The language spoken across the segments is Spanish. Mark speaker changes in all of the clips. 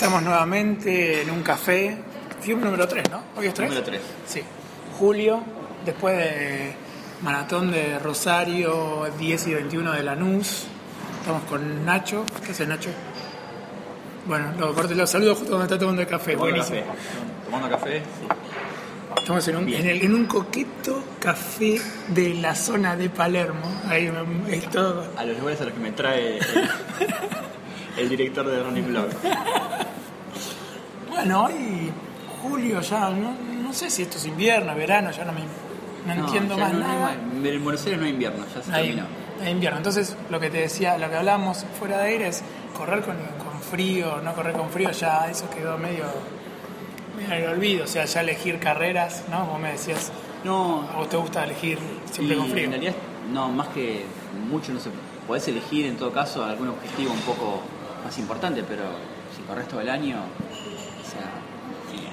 Speaker 1: Estamos nuevamente en un café. Film número 3, ¿no? ¿Hoy es 3?
Speaker 2: Número 3.
Speaker 1: Sí. Julio, después de maratón de Rosario, 10 y 21 de Lanús. Estamos con Nacho. ¿Qué hace Nacho? Bueno, lo, lo saludo justo cuando está tomando el café.
Speaker 2: Tomando
Speaker 1: Buenísimo.
Speaker 2: café. Tomando café, sí.
Speaker 1: Estamos en un, en, el- en un coqueto café de la zona de Palermo. Ahí es todo.
Speaker 2: A los lugares a los que me trae el, el director de Ronnie Blog.
Speaker 1: Bueno, hoy julio ya, no, no sé si esto es invierno, verano, ya no me no entiendo más
Speaker 2: no- no hay
Speaker 1: nada.
Speaker 2: más- En Buenos Aires no hay invierno, ya se
Speaker 1: Hay,
Speaker 2: terminó.
Speaker 1: hay invierno. Entonces, lo que te decía, lo que hablábamos fuera de aire es correr con, con frío, no correr con frío, ya eso quedó medio, medio en el olvido. O sea, ya elegir carreras, ¿no? Como me decías,
Speaker 2: No,
Speaker 1: ¿a vos te gusta elegir siempre con frío?
Speaker 2: En realidad, no, más que mucho, no sé, podés elegir en todo caso algún objetivo un poco más importante, pero si corres todo el año,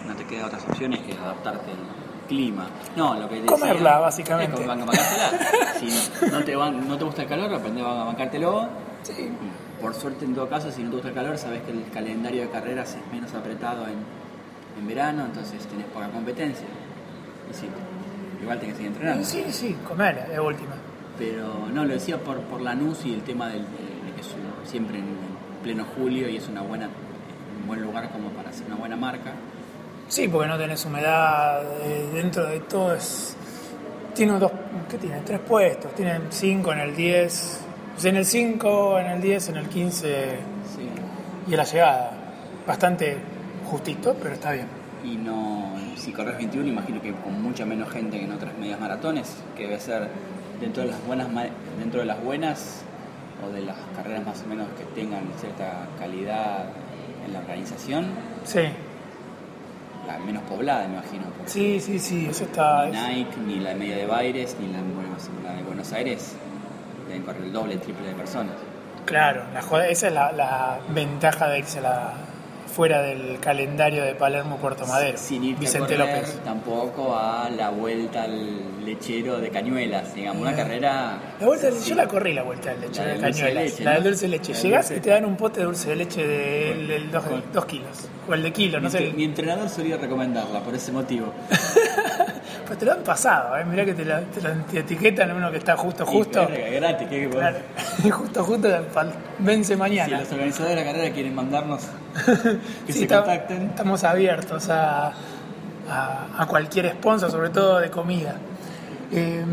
Speaker 2: no te quedan otras opciones que adaptarte al clima. No, lo que te decía-
Speaker 1: Comerla, básicamente.
Speaker 2: Es como ban- bancártela. si no te, ban- no te gusta el calor, aprende a bancártelo.
Speaker 1: Sí.
Speaker 2: Y Por suerte, en todo caso, si no te gusta el calor, sabes que el calendario de carreras es menos apretado en, en verano, entonces tenés poca competencia. Y sí, igual tenés que seguir entrenando.
Speaker 1: Sí, sí, comer, de última.
Speaker 2: Pero no, lo decía por, por Lanús y el tema del, de, de que es siempre en, en pleno julio y es una buena, un buen lugar como para hacer una buena marca.
Speaker 1: Sí, porque no tenés humedad, eh, dentro de todo es... Tiene dos, ¿qué tiene? Tres puestos, tienen cinco en el 10, o sea, en el 5, en el 10, en el 15
Speaker 2: Sí.
Speaker 1: y en la llegada. Bastante justito, pero está bien.
Speaker 2: Y no, si corres 21, imagino que con mucha menos gente que en otras medias maratones, que debe ser dentro de las buenas, dentro de las buenas o de las carreras más o menos que tengan cierta calidad en la organización,
Speaker 1: Sí,
Speaker 2: la menos poblada, me imagino.
Speaker 1: sí, sí, sí, eso está...
Speaker 2: Ni Nike, ni la media de Baires, ni la, Buenos- la de Buenos Aires deben correr el doble, el triple de personas.
Speaker 1: Claro, la esa es la, la ventaja de irse a la, fuera del calendario de Palermo Puerto Madero.
Speaker 2: Sin irte
Speaker 1: Vicente
Speaker 2: a correr
Speaker 1: López.
Speaker 2: tampoco a la vuelta al lechero de Cañuelas, digamos, una carrera...
Speaker 1: La vuelta
Speaker 2: sí.
Speaker 1: yo la corrí la vuelta del leche
Speaker 2: La
Speaker 1: de
Speaker 2: de
Speaker 1: cañuelas,
Speaker 2: leche,
Speaker 1: la del dulce de leche.
Speaker 2: La
Speaker 1: Llegás y te dan un pote de dulce de leche del dos, kilos, o el de kilo, no sé.
Speaker 2: mi entrenador solía recomendarla por ese motivo.
Speaker 1: Pero te lo han pasado, ¿eh? mirá que te, la- te, lo- te etiquetan uno que está justo, justo.
Speaker 2: Gratis, ¿qué?
Speaker 1: Claro, justo, justo, vence
Speaker 2: Si
Speaker 1: mañana.
Speaker 2: los organizadores de la carrera quieren mandarnos que
Speaker 1: Sí,
Speaker 2: se contacten.
Speaker 1: Estamos abiertos a, a, a cualquier sponsor, sobre todo de comida. Eh,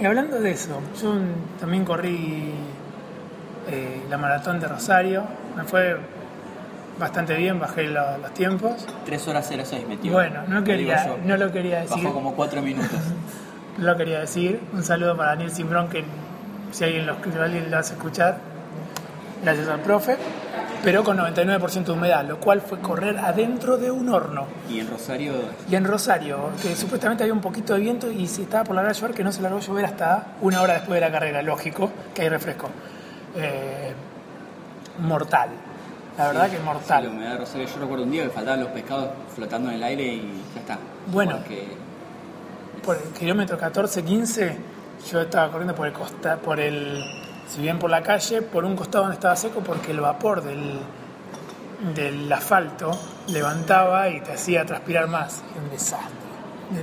Speaker 1: y hablando de eso, yo también corrí eh, la maratón de Rosario, me fue bastante bien, bajé lo- los tiempos.
Speaker 2: 3 horas 06 metió.
Speaker 1: Bueno, no quería,
Speaker 2: yo.
Speaker 1: no lo quería decir,
Speaker 2: Bajó como 4 minutos.
Speaker 1: no lo quería decir. Un saludo para Daniel Simbrón, que si alguien lo, alguien lo hace escuchar, gracias al profe, pero con 99% de humedad, lo cual fue correr adentro de un horno.
Speaker 2: Y en Rosario,
Speaker 1: Y en Rosario, que supuestamente había un poquito de viento y se estaba por largar a llover, que no se largó a llover hasta una hora después de la carrera, lógico, que hay refresco. Eh, mortal. La verdad
Speaker 2: Sí,
Speaker 1: que
Speaker 2: sí,
Speaker 1: mortal.
Speaker 2: la humedad de Rosario, yo recuerdo un día que faltaban los pescados flotando en el aire y ya está.
Speaker 1: Bueno.
Speaker 2: Porque
Speaker 1: por el kilómetro 14-15 yo estaba corriendo por el costa, por el, si bien por la calle, por un costado donde estaba seco porque el vapor del, del asfalto levantaba y te hacía transpirar más. Un desastre.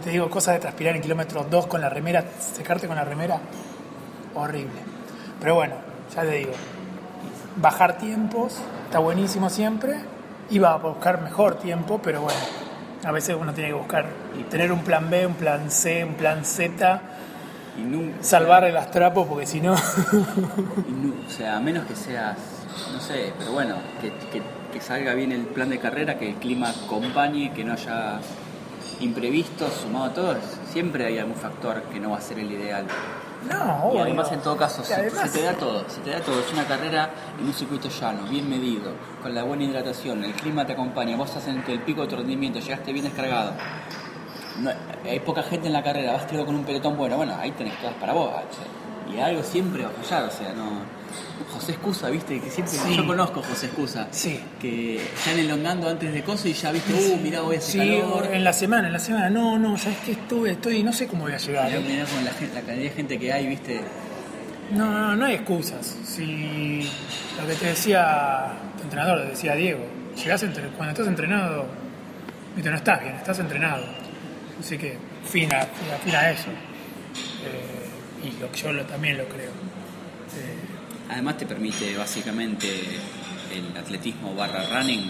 Speaker 1: Te digo, cosas de transpirar en kilómetro 2 con la remera, secarte con la remera, horrible. Pero bueno, ya te digo, bajar tiempos está buenísimo siempre. Iba a buscar mejor tiempo, pero bueno, a veces uno tiene que buscar y tener un plan B, un plan C, un plan Z,
Speaker 2: y nunca,
Speaker 1: salvar el astrapo porque si no.
Speaker 2: o sea, a menos que seas, no sé, pero bueno, que, que- que salga bien el plan de carrera, que el clima acompañe, que no haya imprevistos, sumado a todo, siempre hay algún factor que no va a ser el ideal.
Speaker 1: No,
Speaker 2: Y además, en todo caso, se,
Speaker 1: además-
Speaker 2: se te da todo, se te da todo. Es una carrera en un circuito llano, bien medido, con la buena hidratación, el clima te acompaña, vos estás en el pico de tu rendimiento, llegaste bien descargado. No, hay poca gente en la carrera, vas tirado con un pelotón bueno, bueno, ahí tenés todas para vos. y algo siempre va a fallar, o sea, no. José Escusa, viste, que siempre.
Speaker 1: Sí.
Speaker 2: Yo conozco a José Escusa.
Speaker 1: Sí.
Speaker 2: Que están elongando antes de coso y ya viste, uh, mirá, a hacer
Speaker 1: Sí,
Speaker 2: calor.
Speaker 1: en la semana, en la semana, no, no, ya es que estuve, estoy, no sé cómo voy a llegar.
Speaker 2: Mirá,
Speaker 1: ¿eh?
Speaker 2: con la, cantidad de gente que hay, viste.
Speaker 1: No, no, no hay excusas. Si lo que te decía tu entrenador, te decía Diego, llegás entre- cuando estás entrenado, viste, no estás bien, estás entrenado. Así que fin a, fin a- fin a eso. Eh, y lo, yo lo- también lo creo. Eh,
Speaker 2: Además te permite básicamente el atletismo barra running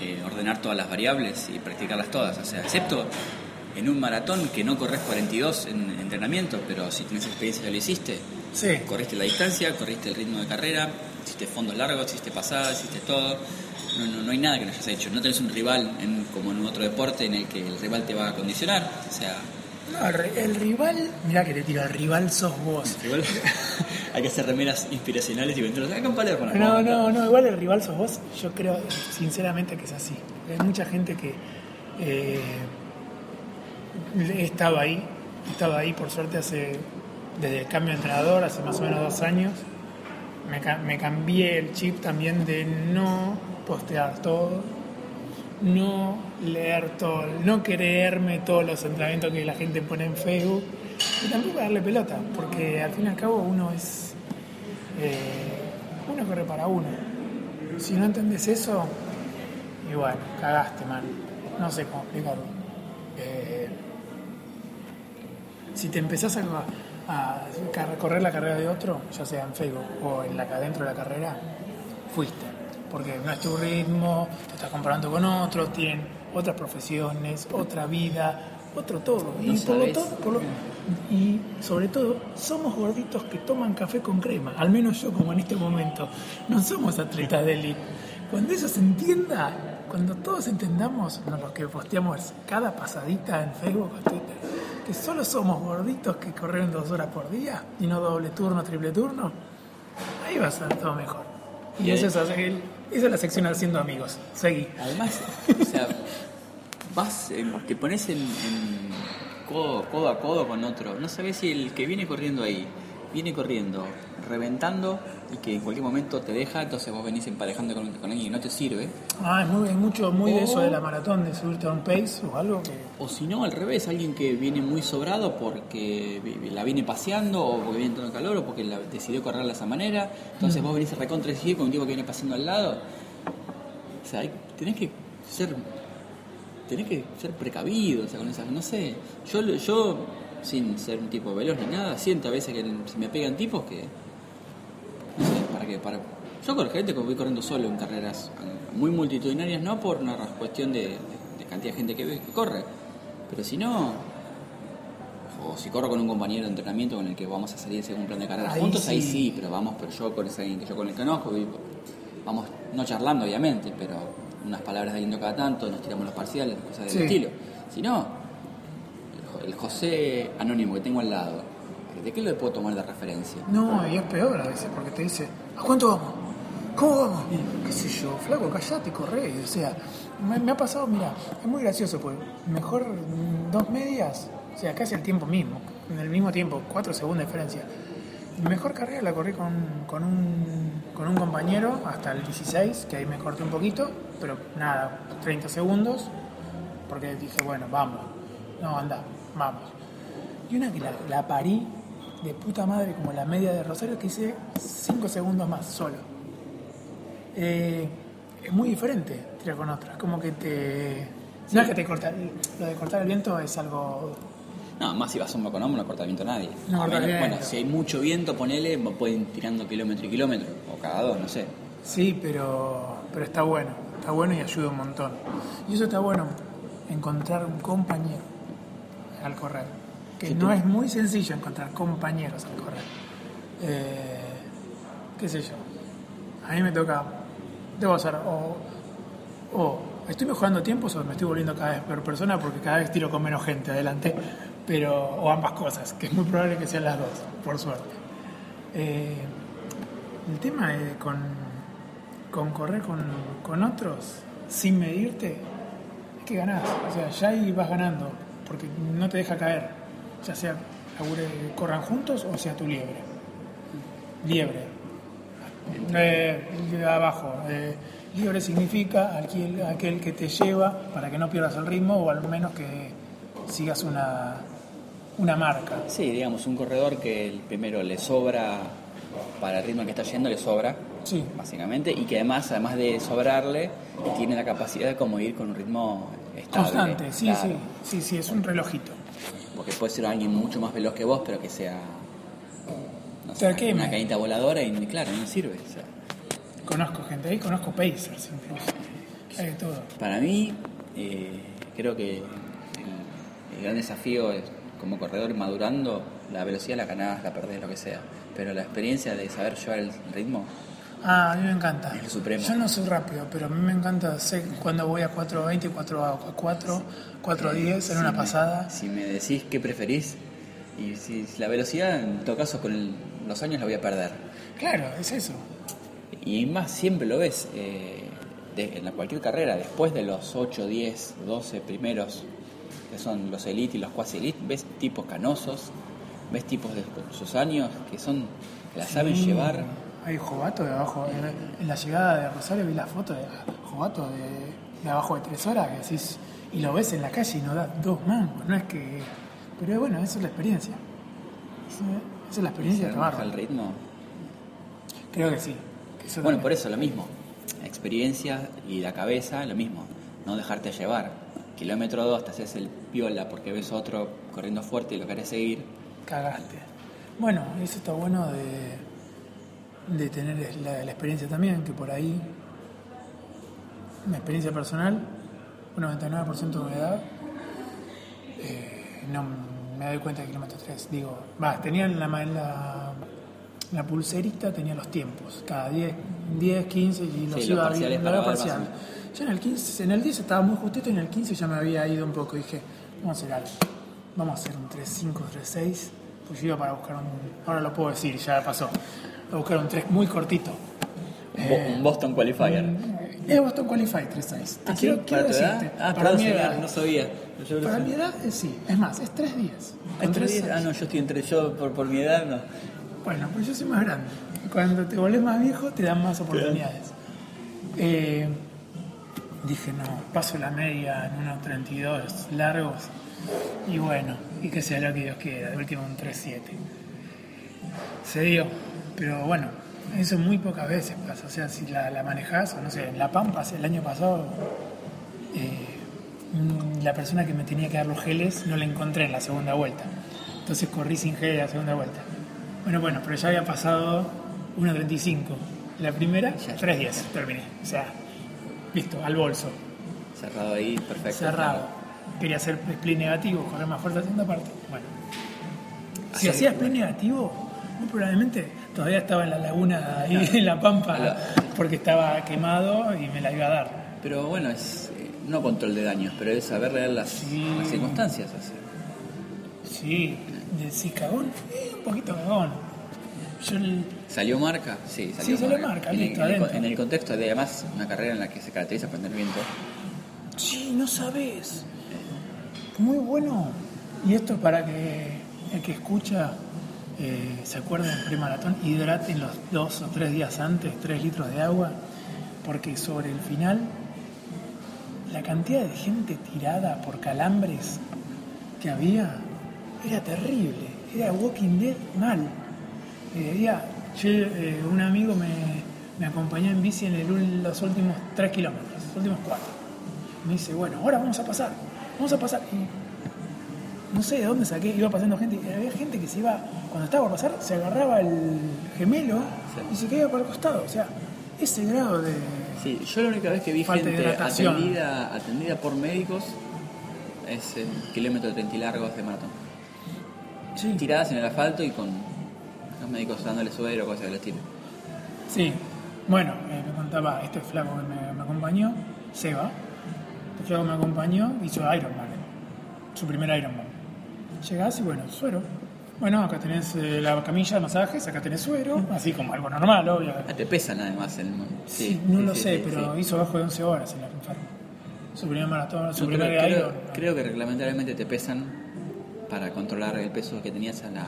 Speaker 2: eh, ordenar todas las variables y practicarlas todas. O sea, excepto en un maratón que no corres 42 en entrenamiento, pero si tienes experiencia ya lo hiciste.
Speaker 1: sí,
Speaker 2: Corriste la distancia, corriste el ritmo de carrera, hiciste fondos largos, hiciste pasadas, hiciste todo. No, no, no hay nada que no hayas hecho. No tenés un rival en- como en otro deporte en el que el rival te va a condicionar. O sea,
Speaker 1: No, el, ri- el rival, mirá que te tiro, el rival sos vos.
Speaker 2: igual hay que hacer remeras inspiracionales y venderlos acá en Palermo.
Speaker 1: No, no, no, igual el rival sos vos, yo creo sinceramente que es así. Hay mucha gente que eh, he estado ahí, he estado ahí por suerte hace, desde el cambio de entrenador, hace más o menos dos años, me, me cambié el chip también de no postear todo, no leer todo, no creerme todos los entrenamientos que la gente pone en Facebook y tampoco darle pelota, porque al fin y al cabo uno es eh, uno corre para uno. Si no entendés eso, y bueno, cagaste, man. No sé cómo explicarlo. Eh, si te empezás a, a correr la carrera de otro, ya sea en Facebook o en la, dentro de la carrera, fuiste. Porque no es tu ritmo, te estás comparando con otros, tienen otras profesiones, otra vida, otro todo.
Speaker 2: No
Speaker 1: y, por lo
Speaker 2: sabés.
Speaker 1: todo- por lo- y sobre todo, somos gorditos que toman café con crema. Al menos yo, como en este momento, no somos atletas de élite. Cuando eso se entienda, cuando todos entendamos, no, los que posteamos cada pasadita en Facebook o Twitter, que solo somos gorditos que corren dos horas por día y no doble turno, triple turno, ahí va a ser todo mejor. Y
Speaker 2: Y
Speaker 1: eso es, hacer- esa es la sección haciendo amigos. Seguí.
Speaker 2: Además, o sea, vas, eh, te pones en, codo, codo a codo con otro. No sabes si el que viene corriendo ahí, viene corriendo, reventando y que en cualquier momento te deja, entonces vos venís emparejando con, con alguien que no te sirve.
Speaker 1: Ah, es muy, es mucho, muy de eso de la maratón, de subirte a un pace o algo que...
Speaker 2: O si no, al revés, alguien que viene muy sobrado porque la viene paseando o porque viene entrando calor o porque la, decidió correrla de esa manera. Entonces vos venís a recontra exigir con un tipo que viene paseando al lado. O sea, hay- tenés que ser tenés que ser precavido, o sea, con esas, no sé. Yo, yo sin ser un tipo veloz ni nada, siento a veces que se me pegan tipos que no sé, para qué, para yo con gente que voy corriendo solo en carreras muy multitudinarias, no por una cuestión de, cantidad de gente que, ve- que corre, pero si no, o si corro con un compañero de entrenamiento con el que vamos a salir según un plan de carrera
Speaker 1: Ahí
Speaker 2: juntos, ahí
Speaker 1: sí.
Speaker 2: pero vamos, pero yo con ese alguien que yo con el que conozco, vamos no charlando obviamente, pero unas palabras de aliento cada tanto, nos tiramos los parciales, cosas del
Speaker 1: Sí.
Speaker 2: estilo. Si no, el Jo- el José anónimo que tengo al lado, ¿de qué le puedo tomar de referencia?
Speaker 1: No, y es peor a veces, porque te dice, ¿a cuánto vamos? ¿Cómo vamos? Qué sé yo, flaco, callate corre. O sea, me, ha pasado, mira, es muy gracioso, pues mejor dos medias, o sea, casi al tiempo mismo, en el mismo tiempo, cuatro segundos de diferencia. Mejor carrera la corrí con, con, un, con un compañero hasta el 16, que ahí me corté un poquito, pero nada, 30 segundos, porque dije, bueno, vamos, no, anda, vamos. Y una que la, la parí de puta madre como la media de Rosario que hice 5 segundos más solo. Eh, es muy diferente tirar con otra. Como que te. No es que te corta. Lo de cortar el viento es algo.
Speaker 2: No, más si vas hombro con hombro no corta el viento nadie.
Speaker 1: No
Speaker 2: A menos- bueno, si hay mucho viento, ponele, pueden tirando kilómetro y kilómetro, o cada dos, no sé.
Speaker 1: Sí, pero, pero está bueno. Está bueno y ayuda un montón. Y eso está bueno, encontrar un compañero al correr. Que
Speaker 2: Sí,
Speaker 1: no
Speaker 2: tú-
Speaker 1: es muy sencillo encontrar compañeros al correr. Eh, ¿Qué sé yo? A mí me toca. Debo hacer. O, o estoy mejorando tiempos o me estoy volviendo cada vez peor persona porque cada vez tiro con menos gente adelante. Pero, o ambas cosas, que es muy probable que sean las dos, por suerte. Eh, el tema de con, con correr con, con otros sin medirte es que ganás. O sea, ya ahí vas ganando porque no te deja caer. Ya sea labure- corran juntos o sea tu liebre. Liebre. Eh, de abajo. eh, liebre significa aquel, aquel que te lleva para que no pierdas el ritmo o al menos que sigas una, una marca.
Speaker 2: Sí, digamos, un corredor que el primero le sobra para el ritmo que está yendo le sobra,
Speaker 1: Sí.
Speaker 2: básicamente, y que además, además de sobrarle, tiene la capacidad de como ir con un ritmo estable.
Speaker 1: Constante, sí,
Speaker 2: claro.
Speaker 1: sí, sí, sí, es un relojito.
Speaker 2: Porque puede ser alguien mucho más veloz que vos, pero que sea. No sé, una cañita voladora y claro, no sirve. o sea.
Speaker 1: Conozco gente ahí, conozco Pacers incluso. Hay de todo.
Speaker 2: Para mí, eh, creo que el, el gran desafío es, como corredor madurando, la velocidad la ganás, la perdés, lo que sea. Pero la experiencia de saber llevar el ritmo,
Speaker 1: Ah, a mí me encanta.
Speaker 2: Es el supremo.
Speaker 1: Yo no soy rápido, pero a mí me encanta. Sé cuando voy a 4.20, 4 a 4, 4.10 en una
Speaker 2: me-
Speaker 1: pasada.
Speaker 2: Si me decís qué preferís, y si si la velocidad, en todo caso, con el- los años la voy a perder.
Speaker 1: Claro, es eso.
Speaker 2: Y más siempre lo ves eh, de- en cualquier carrera, después de los 8, 10, 12 primeros, que son los elite y los quasi elite, ves tipos canosos, ves tipos de sus años que son que la saben llevar.
Speaker 1: Hay Jovato de abajo. En, en la llegada de Rosario vi la foto de Jovato de, de abajo de 3 horas que decís, y lo ves en la calle y no da dos mangos. No es que. Pero bueno, esa es la experiencia. Esa, esa es la experiencia de tomarlo.
Speaker 2: el ritmo.
Speaker 1: Creo que sí. que eso
Speaker 2: Bueno,
Speaker 1: también.
Speaker 2: por eso lo mismo. Experiencia y la cabeza, lo mismo. No dejarte llevar. Kilómetro 2 te haces el piola porque ves otro corriendo fuerte y lo querés seguir.
Speaker 1: Cagaste. Bueno, eso está bueno de, de tener la, la experiencia también, que por ahí, una experiencia personal, un 99% de humedad, eh, no me doy cuenta de kilómetro 3. Digo, va, tenía en la, la, la pulserita, tenía los tiempos, cada 10, 10 15 y los
Speaker 2: Sí, los
Speaker 1: iba
Speaker 2: para
Speaker 1: era
Speaker 2: ver
Speaker 1: parcial. Yo en el 15, en el 10 estaba muy justito y en el 15 ya me había ido un poco. Dije, vamos a hacer algo. Vamos a hacer un 3-5, 3-6. Pues yo iba para buscar un. Ahora lo puedo decir, ya pasó. A buscar un 3 muy cortito.
Speaker 2: Un Boston Qualifier.
Speaker 1: Es Boston Qualify 3-6. Te
Speaker 2: Ah,
Speaker 1: quiero,
Speaker 2: ¿sí?
Speaker 1: quiero decirte.
Speaker 2: Ah,
Speaker 1: para mi edad.
Speaker 2: no sabía. Yo
Speaker 1: Para mi edad, eh, sí. Es más, es 3 días.
Speaker 2: ¿En
Speaker 1: Con
Speaker 2: tres
Speaker 1: tres
Speaker 2: días? Ah, no, yo estoy entre yo por, por mi edad, no.
Speaker 1: Bueno, pues yo soy más grande. Cuando te volvés más viejo, te dan más oportunidades. Eh, dije, no, paso la media en unos 32 largos. Y bueno, y que sea lo que Dios quiera. De último, un 3-7. Se dio. Pero bueno, eso muy pocas veces pasa. O sea, si la, la manejás, o no sé, en La Pampa, el año pasado, eh, la persona que me tenía que dar los geles no la encontré en la segunda vuelta. Entonces corrí sin gel la segunda vuelta. Bueno, bueno, pero ya había pasado 1.35. La primera, 3.10 terminé. O sea, listo, al bolso,
Speaker 2: Cerrado ahí, perfecto.
Speaker 1: cerrado. Quería hacer split negativo, correr más fuerte la segunda parte. Bueno, si hacía split negativo, muy probablemente todavía estaba en la laguna ahí en la pampa
Speaker 2: Claro.
Speaker 1: porque estaba quemado y me la iba a dar.
Speaker 2: Pero bueno, es eh, no control de daños, pero es saber leer las,
Speaker 1: Sí.
Speaker 2: las circunstancias. así.
Speaker 1: Sí, decís cagón, eh, un poquito cagón. Yo el-
Speaker 2: ¿Salió marca? Sí,
Speaker 1: Sí, salió marca,
Speaker 2: en,
Speaker 1: listo,
Speaker 2: en el,
Speaker 1: adentro.
Speaker 2: en el contexto de además una carrera en la que se caracteriza por tener viento.
Speaker 1: Sí, no sabes. Muy bueno. Y esto para que el que escucha eh, se acuerde del premaratón, hidraten los dos o tres días antes, tres litros de agua, porque sobre el final la cantidad de gente tirada por calambres que había era terrible. Era Walking Dead mal. Eh, un amigo me, me acompañó en bici en el los últimos tres kilómetros, los últimos cuatro. Me dice, bueno, ahora vamos a pasar, vamos a pasar. No sé de dónde saqué, iba pasando gente, y había gente que se iba, cuando estaba por pasar, se agarraba el gemelo y se caía para el costado. O sea, ese grado de...
Speaker 2: Sí, yo la única vez que vi
Speaker 1: de
Speaker 2: gente atendida, atendida por médicos es en kilómetros 30 y largos de maratón.
Speaker 1: Sí,
Speaker 2: Tiradas en el asfalto y con los médicos dándole suero o cosas del estilo.
Speaker 1: sí. Bueno, eh, me contaba este flaco que me, me acompañó, Seba. Este flaco me acompañó, hizo Ironman, su primer Ironman. Llegás y bueno, suero. Bueno, acá tenés eh, la camilla de masajes, acá tenés suero, así como algo normal, obvio.
Speaker 2: Ah, te pesan además el
Speaker 1: Sí, no
Speaker 2: sí,
Speaker 1: lo
Speaker 2: sí,
Speaker 1: sé, pero hizo abajo de 11 horas el enfermo. Su primer maratón, su
Speaker 2: Yo
Speaker 1: primer
Speaker 2: creo, creo- que reglamentariamente te pesan para controlar el peso que tenías a la,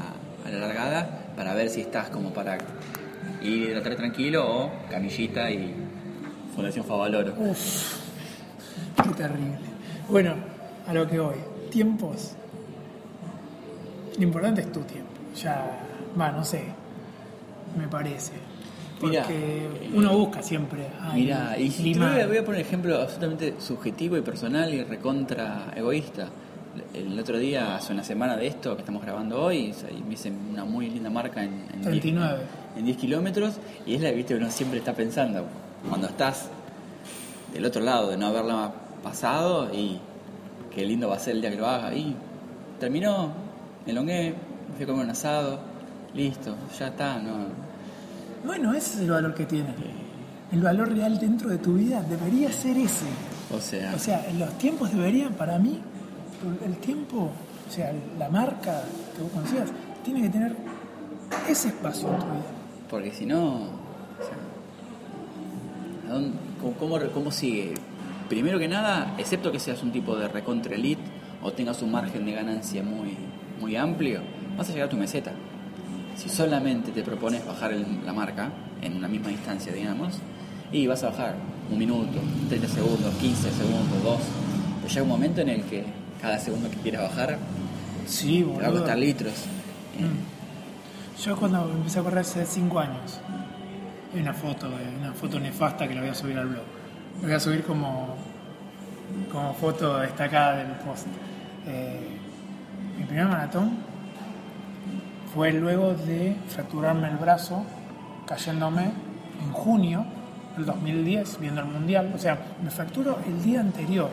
Speaker 2: a la largada, para ver si estás como para ir a tratar tranquilo o camillita y Fundación Favaloro.
Speaker 1: Uf, qué terrible. Bueno, a lo que voy. Tiempos. Lo importante es tu tiempo. Ya, va, no sé. me parece. Porque
Speaker 2: eh,
Speaker 1: uno busca siempre.
Speaker 2: Mira, y si te voy a, poner un ejemplo absolutamente subjetivo y personal y recontra egoísta. El otro día, hace una semana de esto que estamos grabando hoy, me hice una muy linda marca en, en 10
Speaker 1: 39.
Speaker 2: en 10 kilómetros y es la viste que uno siempre está pensando cuando estás del otro lado de no haberla pasado y qué lindo va a ser el día que lo haga y terminó me elongué me fui a comer un asado listo ya está no
Speaker 1: Bueno, ese es el valor que tiene. El valor real dentro de tu vida debería ser ese.
Speaker 2: o sea
Speaker 1: O sea, los tiempos deberían, para mí, el tiempo, o sea, la marca que vos consigas, tiene que tener ese espacio en tu vida.
Speaker 2: porque si no o sea, ¿a dónde- cómo, cómo- cómo sigue primero que nada excepto que seas un tipo de recontra elite o tengas un margen de ganancia muy muy amplio vas a llegar a tu meseta Si solamente te propones bajar el- la marca en una misma distancia, digamos, y vas a bajar un minuto, 30 segundos, 15 segundos, 2, pero llega un momento en el que cada segundo que quieras bajar
Speaker 1: Sí,
Speaker 2: te va a costar litros.
Speaker 1: Mm. Yo cuando empecé a correr hace 5 años, hay una foto, eh, una foto nefasta que la voy a subir al blog. La voy a subir como, como foto destacada del post. Eh, mi primer maratón fue luego de fracturarme el brazo, cayéndome en junio del 2010, viendo el mundial. O sea, me fracturo el día anterior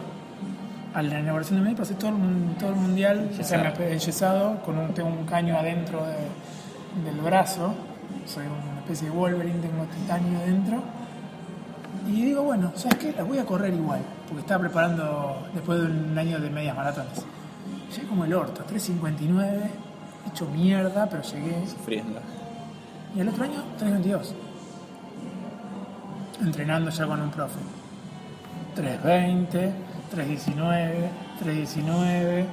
Speaker 1: a la inauguración de México, pasé todo el, mun- todo el mundial, o sea, me he enyesado, con un, tengo un caño adentro de- del brazo, soy una especie de Wolverine, tengo titanio adentro. Y digo, bueno, ¿sabes qué? La voy a correr igual, porque estaba preparando después de un año de medias maratones. Llegué como el orto, 3.59, hecho mierda, pero llegué.
Speaker 2: Sufriendo.
Speaker 1: Y el otro año, 3.22. Entrenando ya con un profe. 3.20, 3.19, 3.19,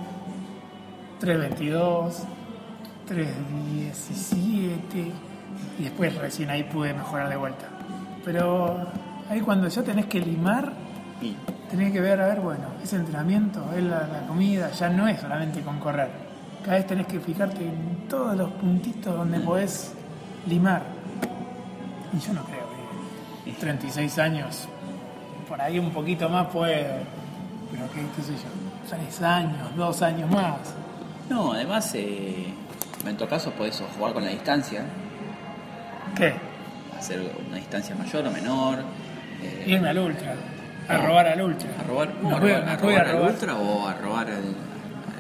Speaker 1: 3.22, 3.17. Y después recién ahí pude mejorar de vuelta. Pero ahí cuando ya tenés que limar,
Speaker 2: Y
Speaker 1: tenés que ver, a ver, bueno, ese entrenamiento, es la, la comida, ya no es solamente con correr. Cada vez tenés que fijarte en todos los puntitos donde podés limar. Y yo no creo que 36 años, por ahí un poquito más puedo. Pero qué, qué sé yo, 3 años, 2 años más.
Speaker 2: no, además, eh, en tu caso podés jugar con la distancia,
Speaker 1: ¿Qué?
Speaker 2: hacer una distancia mayor o menor. eh,
Speaker 1: Irme al ultra, a robar al ultra.
Speaker 2: a robar, no, a
Speaker 1: voy-
Speaker 2: robar, a robar
Speaker 1: a
Speaker 2: al ultra o a robar el,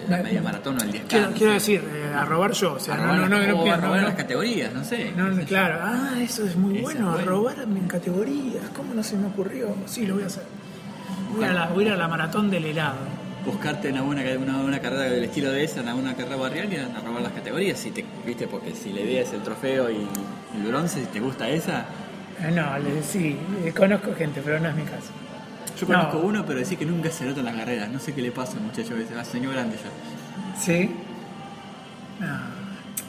Speaker 2: la
Speaker 1: Me-
Speaker 2: media maratón o el 10
Speaker 1: Quiero, quiero decir, eh, a robar yo, o sea,
Speaker 2: a
Speaker 1: no,
Speaker 2: robar,
Speaker 1: no, no,
Speaker 2: las-
Speaker 1: no,
Speaker 2: o a robar
Speaker 1: no,
Speaker 2: las categorías, no sé.
Speaker 1: No, no, claro, ah, eso es muy bueno,
Speaker 2: es bueno.
Speaker 1: robar en categorías, ¿cómo no se me ocurrió? Sí, lo voy a hacer. Voy a, la, voy a ir a la maratón del helado.
Speaker 2: buscarte una buena una, una carrera del estilo de esa, una buena carrera barrial y a a robar las categorías, si te, viste, porque si la idea es el trofeo y el bronce, si te gusta esa,
Speaker 1: Eh, No, le- sí, eh, conozco gente, pero no es mi caso.
Speaker 2: Yo
Speaker 1: No.
Speaker 2: conozco uno, pero decís que nunca se nota en las carreras, no sé qué le pasa al muchacho ese, ah, señor grande ya.
Speaker 1: ¿Sí? No,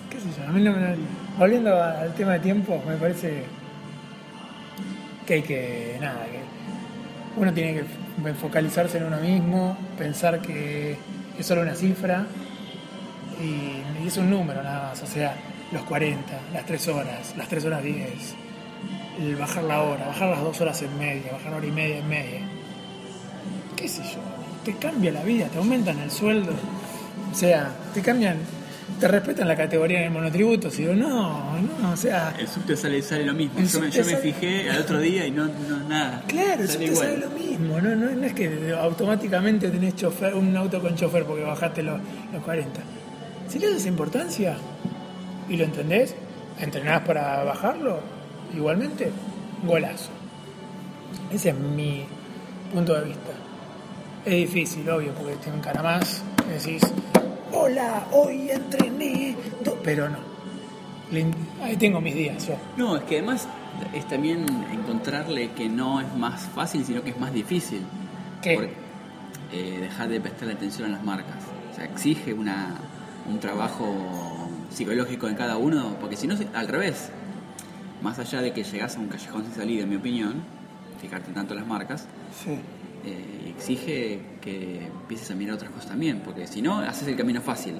Speaker 1: qué sé yo, a mí no me... Volviendo al tema de tiempo, me parece que hay que, nada, que uno tiene que focalizarse en uno mismo, pensar que es solo una cifra y, y es un número nada más, o sea, los 40, las 3 horas, las 3 horas 10, el bajar la hora, bajar las 2 horas en media, bajar hora y media en media. ¿Qué sé yo? Te cambia la vida, te aumentan el sueldo, o sea, te cambian, te respetan la categoría de monotributo, si no, no, o sea,
Speaker 2: El subte sale, sale lo mismo,
Speaker 1: El
Speaker 2: yo me,
Speaker 1: subte
Speaker 2: fijé al otro día y no, no nada.
Speaker 1: Claro,
Speaker 2: sale
Speaker 1: eso te sale lo mismo, ¿no? No, no es que automáticamente tenés chofer, un auto con chofer porque bajaste los, los 40. Si le das importancia y lo entendés, entrenás para bajarlo, igualmente, golazo. Ese es mi punto de vista. Es difícil, obvio, porque te encaramás decís, hola, hoy entrené, do-", pero no. Ahí tengo mis días yo.
Speaker 2: No, es que además es también encontrarle que no es más fácil, sino que es más difícil.
Speaker 1: ¿Qué?
Speaker 2: Porque, eh, dejar de prestarle atención a las marcas. O sea, exige una, un trabajo psicológico en cada uno, porque si no, al revés. Más allá de que llegas a un callejón sin salida, en mi opinión, fijarte tanto en las marcas,
Speaker 1: Sí.
Speaker 2: Eh, exige que empieces a mirar otras cosas también, porque si no, haces el camino fácil,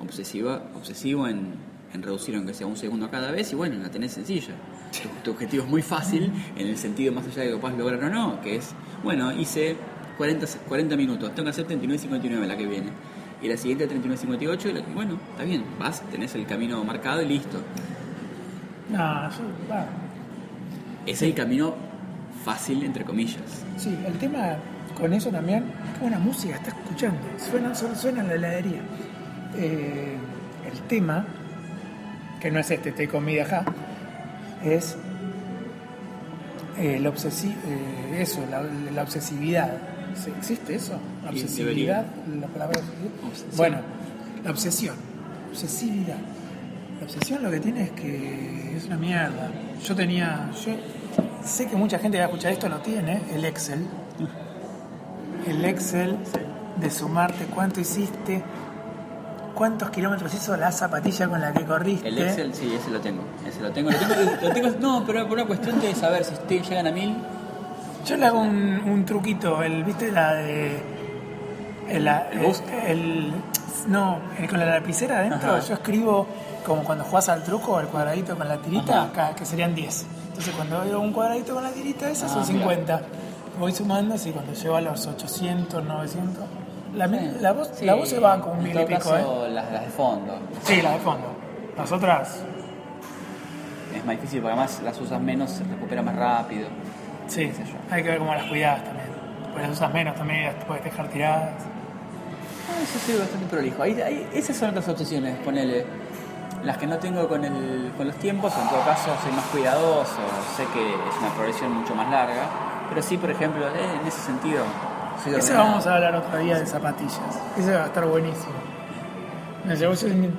Speaker 2: obsesiva, obsesivo en, en reducir aunque sea un segundo cada vez y bueno, la tenés sencilla. Tu, tu objetivo es muy fácil en el sentido más allá de que puedas lograr o no, que es, bueno, hice 40, 40 minutos, tengo que hacer 39.59 la que viene. Y la siguiente 39.58 y la que, bueno, está bien, vas, tenés el camino marcado y listo.
Speaker 1: No, yo, va.
Speaker 2: Es el camino fácil, entre comillas.
Speaker 1: Sí, el tema con eso también, qué buena música está escuchando. Suena, suena, suena en la heladería. Eh, el tema, que no es este, te comida ja, es eh, la obsesi eh, eso, la, la obsesividad. ¿Existe eso? La obsesividad, la palabra
Speaker 2: Obsesión.
Speaker 1: Bueno, la obsesión, obsesividad. La obsesión lo que tiene es que es una mierda. Yo tenía, yo sé que mucha gente que va a escuchar esto lo tiene, el Excel. El Excel de sumarte cuánto hiciste, cuántos kilómetros hizo la zapatilla con la que corriste.
Speaker 2: El Excel, sí, ese lo tengo. Ese lo tengo. Lo tengo, lo tengo- no, pero por una cuestión de saber si ustedes llegan a mil.
Speaker 1: Yo le hago un, un truquito, el, ¿viste la de. El,
Speaker 2: ¿El
Speaker 1: el- no, el con la lapicera adentro,
Speaker 2: Ajá.
Speaker 1: yo escribo como cuando jugás al truco, el cuadradito con la tirita, acá, que serían 10. Entonces cuando veo un cuadradito con la tirita, esa
Speaker 2: Ah,
Speaker 1: son
Speaker 2: mira.
Speaker 1: 50. Voy sumando así, cuando llego a los 800, 900. La,
Speaker 2: Sí.
Speaker 1: la, voz,
Speaker 2: Sí,
Speaker 1: la voz se va con un mil y pico,
Speaker 2: caso,
Speaker 1: ¿eh?
Speaker 2: las, las de fondo.
Speaker 1: Sí, la de fondo. Las otras,
Speaker 2: Es más difícil porque además las usas menos, se recupera más rápido.
Speaker 1: sí, hay que ver cómo las cuidas también. Pues las usas menos también, las puedes dejar tiradas.
Speaker 2: Eso sí, bastante prolijo. Ahí, ahí- esas son otras obsesiones, ponele. Las que no tengo con, el, con los tiempos, en todo caso soy más cuidadoso, sé que es una progresión mucho más larga, pero sí, por ejemplo, eh, en ese sentido, soy ordenado.
Speaker 1: vamos a hablar otro día de zapatillas. Ese va a estar buenísimo. Yo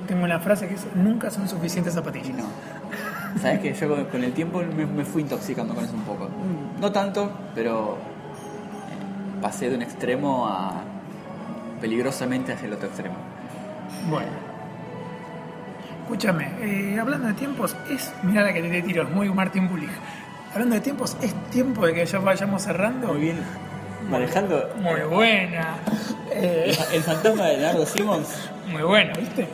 Speaker 1: tengo una frase que es nunca son suficientes zapatillas.
Speaker 2: No. Sabes que yo con, con el tiempo me, me fui intoxicando con eso un poco. No tanto, pero eh, pasé de un extremo a peligrosamente hacia el otro extremo.
Speaker 1: Bueno. Escúchame, eh, hablando de tiempos, es. Mirá la que te tiro, es muy Martín Bullich. Hablando de tiempos, es tiempo de que ya vayamos cerrando.
Speaker 2: Muy bien. Manejando
Speaker 1: Muy buena. Eh,
Speaker 2: el fantasma de Leonardo Simmons.
Speaker 1: muy buena, ¿viste?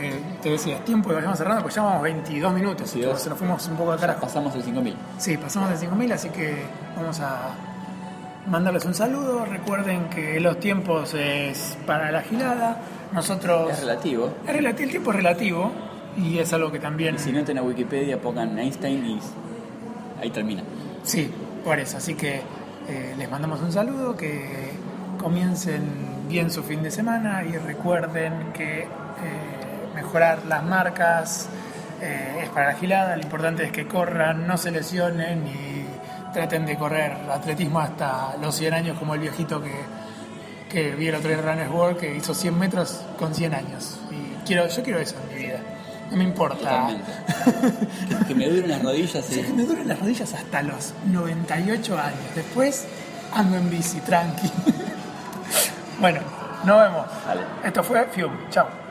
Speaker 1: Eh, te decía, es tiempo de que vayamos cerrando, pues ya vamos 22 minutos.
Speaker 2: 22.
Speaker 1: Se nos fuimos un poco al carajo.
Speaker 2: Pasamos el 5000.
Speaker 1: Sí, pasamos de 5.000, así que vamos a mandarles un saludo. Recuerden que los tiempos es para la gilada. Nosotros...
Speaker 2: Es relativo.
Speaker 1: es relati- el tiempo es relativo y es algo que también...
Speaker 2: Y si no a Wikipedia, pongan Einstein y ahí termina.
Speaker 1: Sí, por eso. Así que eh, les mandamos un saludo, que comiencen bien su fin de semana y recuerden que eh, mejorar las marcas eh, es para la gilada. Lo importante es que corran, no se lesionen y traten de correr atletismo hasta los 100 años como el viejito que, que vi el otro día en Runners World que hizo 100 metros con 100 años. Y quiero, yo quiero eso en mi vida. No me importa.
Speaker 2: Que, que me duren las rodillas
Speaker 1: Sí, que me duelen las rodillas hasta los 98 años. Después ando en bici, tranqui. bueno, nos vemos. Esto fue Fium. Chao.